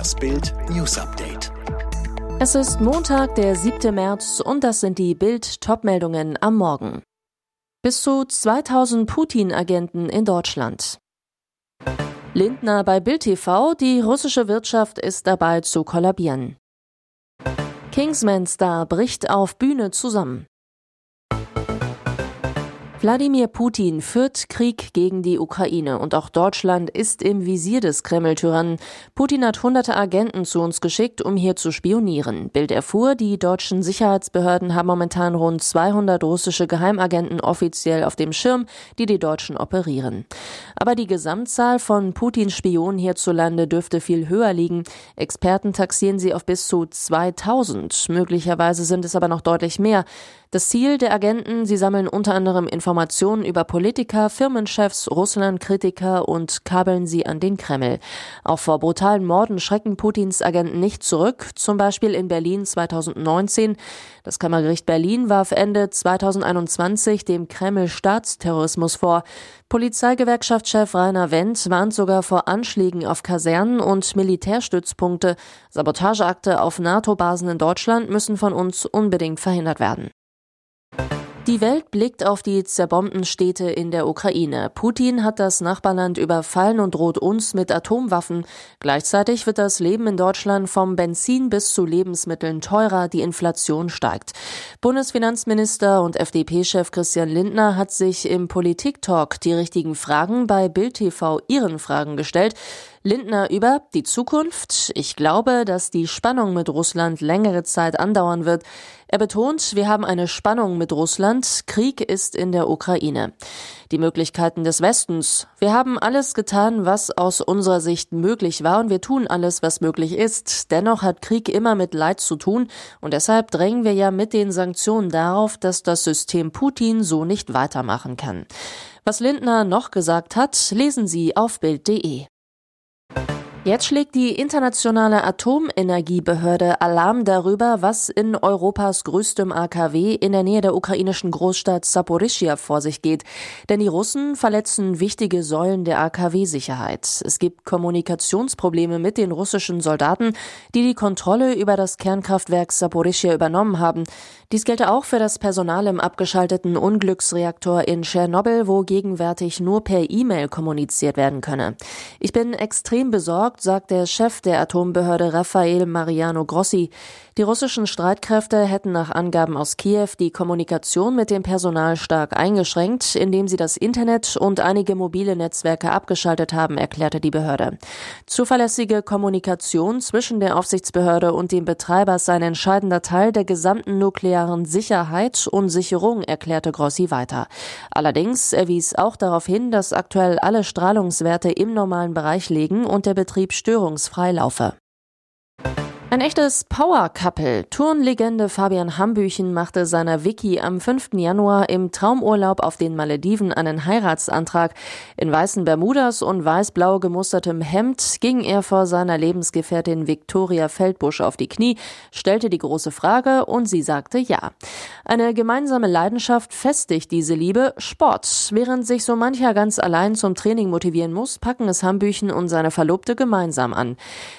Das Bild News Update. Es ist Montag, der 7. März und das sind die Bild Topmeldungen am Morgen. Bis zu 2000 Putin-Agenten in Deutschland. Lindner bei Bild TV, die russische Wirtschaft ist dabei zu kollabieren. Kingsman-Star bricht auf Bühne zusammen. Wladimir Putin führt Krieg gegen die Ukraine und auch Deutschland ist im Visier des Kreml-Tyrannen. Putin hat hunderte Agenten zu uns geschickt, um hier zu spionieren. Bild erfuhr, die deutschen Sicherheitsbehörden haben momentan rund 200 russische Geheimagenten offiziell auf dem Schirm, die die Deutschen operieren. Aber die Gesamtzahl von Putins Spionen hierzulande dürfte viel höher liegen. Experten taxieren sie auf bis zu 2000. Möglicherweise sind es aber noch deutlich mehr. Das Ziel der Agenten, sie sammeln unter anderem Informationen über Politiker, Firmenchefs, Russlandkritiker und kabeln sie an den Kreml. Auch vor brutalen Morden schrecken Putins Agenten nicht zurück, zum Beispiel in Berlin 2019. Das Kammergericht Berlin warf Ende 2021 dem Kreml Staatsterrorismus vor. Polizeigewerkschaftschef Rainer Wendt warnt sogar vor Anschlägen auf Kasernen und Militärstützpunkte. Sabotageakte auf NATO-Basen in Deutschland müssen von uns unbedingt verhindert werden. Die Welt blickt auf die zerbombten Städte in der Ukraine. Putin hat das Nachbarland überfallen und droht uns mit Atomwaffen. Gleichzeitig wird das Leben in Deutschland vom Benzin bis zu Lebensmitteln teurer, die Inflation steigt. Bundesfinanzminister und FDP-Chef Christian Lindner hat sich im Politik-Talk die richtigen Fragen bei Bild TV ihren Fragen gestellt. Lindner über die Zukunft. Ich glaube, dass die Spannung mit Russland längere Zeit andauern wird. Er betont, wir haben eine Spannung mit Russland. Krieg ist in der Ukraine. Die Möglichkeiten des Westens. Wir haben alles getan, was aus unserer Sicht möglich war und wir tun alles, was möglich ist. Dennoch hat Krieg immer mit Leid zu tun und deshalb drängen wir ja mit den Sanktionen darauf, dass das System Putin so nicht weitermachen kann. Was Lindner noch gesagt hat, lesen Sie auf Bild.de. Jetzt schlägt die internationale Atomenergiebehörde Alarm darüber, was in Europas größtem AKW in der Nähe der ukrainischen Großstadt Saporischia vor sich geht. Denn die Russen verletzen wichtige Säulen der AKW-Sicherheit. Es gibt Kommunikationsprobleme mit den russischen Soldaten, die die Kontrolle über das Kernkraftwerk Saporischia übernommen haben. Dies gelte auch für das Personal im abgeschalteten Unglücksreaktor in Tschernobyl, wo gegenwärtig nur per E-Mail kommuniziert werden könne. Ich bin extrem besorgt, besorgt, sagt der Chef der Atombehörde Rafael Mariano Grossi. Die russischen Streitkräfte hätten nach Angaben aus Kiew die Kommunikation mit dem Personal stark eingeschränkt, indem sie das Internet und einige mobile Netzwerke abgeschaltet haben, erklärte die Behörde. Zuverlässige Kommunikation zwischen der Aufsichtsbehörde und dem Betreiber sei ein entscheidender Teil der gesamten nuklearen Sicherheit und Sicherung, erklärte Grossi weiter. Allerdings erwies auch darauf hin, dass aktuell alle Strahlungswerte im normalen Bereich liegen und der Betrieb Betrieb störungsfrei laufe. Ein echtes Power-Couple. Turnlegende Fabian Hambüchen machte seiner Vicky am 5. Januar im Traumurlaub auf den Malediven einen Heiratsantrag. In weißen Bermudas und weiß-blau gemustertem Hemd ging er vor seiner Lebensgefährtin Victoria Feldbusch auf die Knie, stellte die große Frage und sie sagte ja. Eine gemeinsame Leidenschaft festigt diese Liebe, Sport. Während sich so mancher ganz allein zum Training motivieren muss, packen es Hambüchen und seine Verlobte gemeinsam an.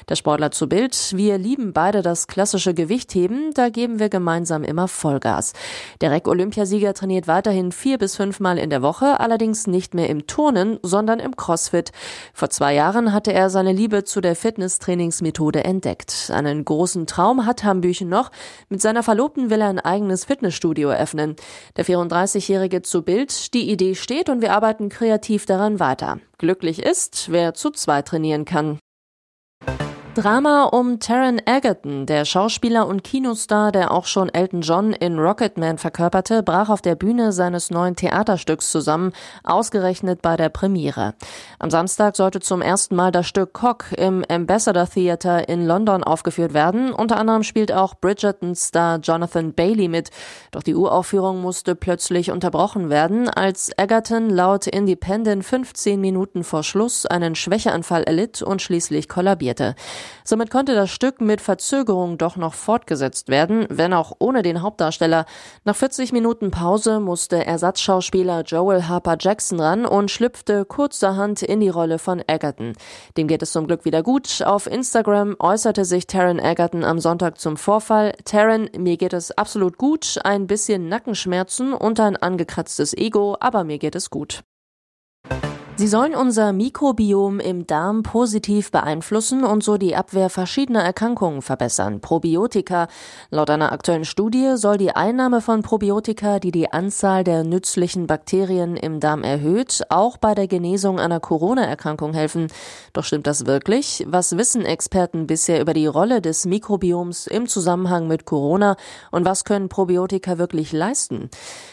Der Sportler zu Bild, wir lieben lieben beide das klassische Gewichtheben, da geben wir gemeinsam immer Vollgas. Der Reck-Olympiasieger trainiert weiterhin vier bis fünfmal in der Woche, allerdings nicht mehr im Turnen, sondern im Crossfit. Vor zwei Jahren hatte er seine Liebe zu der Fitnesstrainingsmethode entdeckt. Einen großen Traum hat Hambüchen noch. Mit seiner Verlobten will er ein eigenes Fitnessstudio eröffnen. Der 34-Jährige zu Bild, die Idee steht und wir arbeiten kreativ daran weiter. Glücklich ist, wer zu zweit trainieren kann. Drama um Taron Egerton, der Schauspieler und Kinostar, der auch schon Elton John in Rocketman verkörperte, brach auf der Bühne seines neuen Theaterstücks zusammen, ausgerechnet bei der Premiere. Am Samstag sollte zum ersten Mal das Stück Cock im Ambassador Theatre in London aufgeführt werden. Unter anderem spielt auch Bridgerton-Star Jonathan Bailey mit. Doch die Uraufführung musste plötzlich unterbrochen werden, als Egerton laut Independent 15 Minuten vor Schluss einen Schwächeanfall erlitt und schließlich kollabierte. Somit konnte das Stück mit Verzögerung doch noch fortgesetzt werden, wenn auch ohne den Hauptdarsteller. Nach 40 Minuten Pause musste Ersatzschauspieler Joel Harper Jackson ran und schlüpfte kurzerhand in die Rolle von Egerton. Dem geht es zum Glück wieder gut. Auf Instagram äußerte sich Taron Egerton am Sonntag zum Vorfall. Taron, mir geht es absolut gut, ein bisschen Nackenschmerzen und ein angekratztes Ego, aber mir geht es gut. Sie sollen unser Mikrobiom im Darm positiv beeinflussen und so die Abwehr verschiedener Erkrankungen verbessern. Probiotika. Laut einer aktuellen Studie soll die Einnahme von Probiotika, die die Anzahl der nützlichen Bakterien im Darm erhöht, auch bei der Genesung einer Corona-Erkrankung helfen. Doch stimmt das wirklich? Was wissen Experten bisher über die Rolle des Mikrobioms im Zusammenhang mit Corona und was können Probiotika wirklich leisten?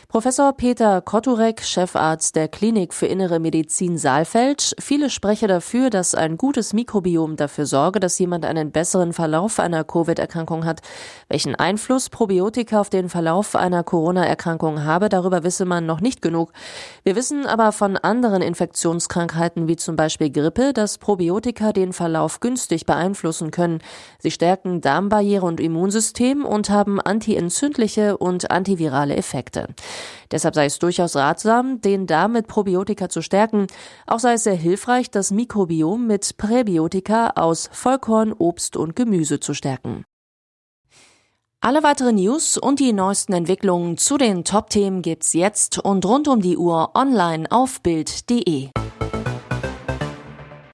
Professor Peter Koturek, Chefarzt der Klinik für Innere Medizin Saalfeld. Viele sprechen dafür, dass ein gutes Mikrobiom dafür sorge, dass jemand einen besseren Verlauf einer Covid-Erkrankung hat. Welchen Einfluss Probiotika auf den Verlauf einer Corona-Erkrankung habe, darüber wisse man noch nicht genug. Wir wissen aber von anderen Infektionskrankheiten wie zum Beispiel Grippe, dass Probiotika den Verlauf günstig beeinflussen können. Sie stärken Darmbarriere und Immunsystem und haben antientzündliche und antivirale Effekte. Deshalb sei es durchaus ratsam, den Darm mit Probiotika zu stärken. Auch sei es sehr hilfreich, das Mikrobiom mit Präbiotika aus Vollkorn, Obst und Gemüse zu stärken. Alle weiteren News und die neuesten Entwicklungen zu den Top-Themen gibt's jetzt und rund um die Uhr online auf Bild.de.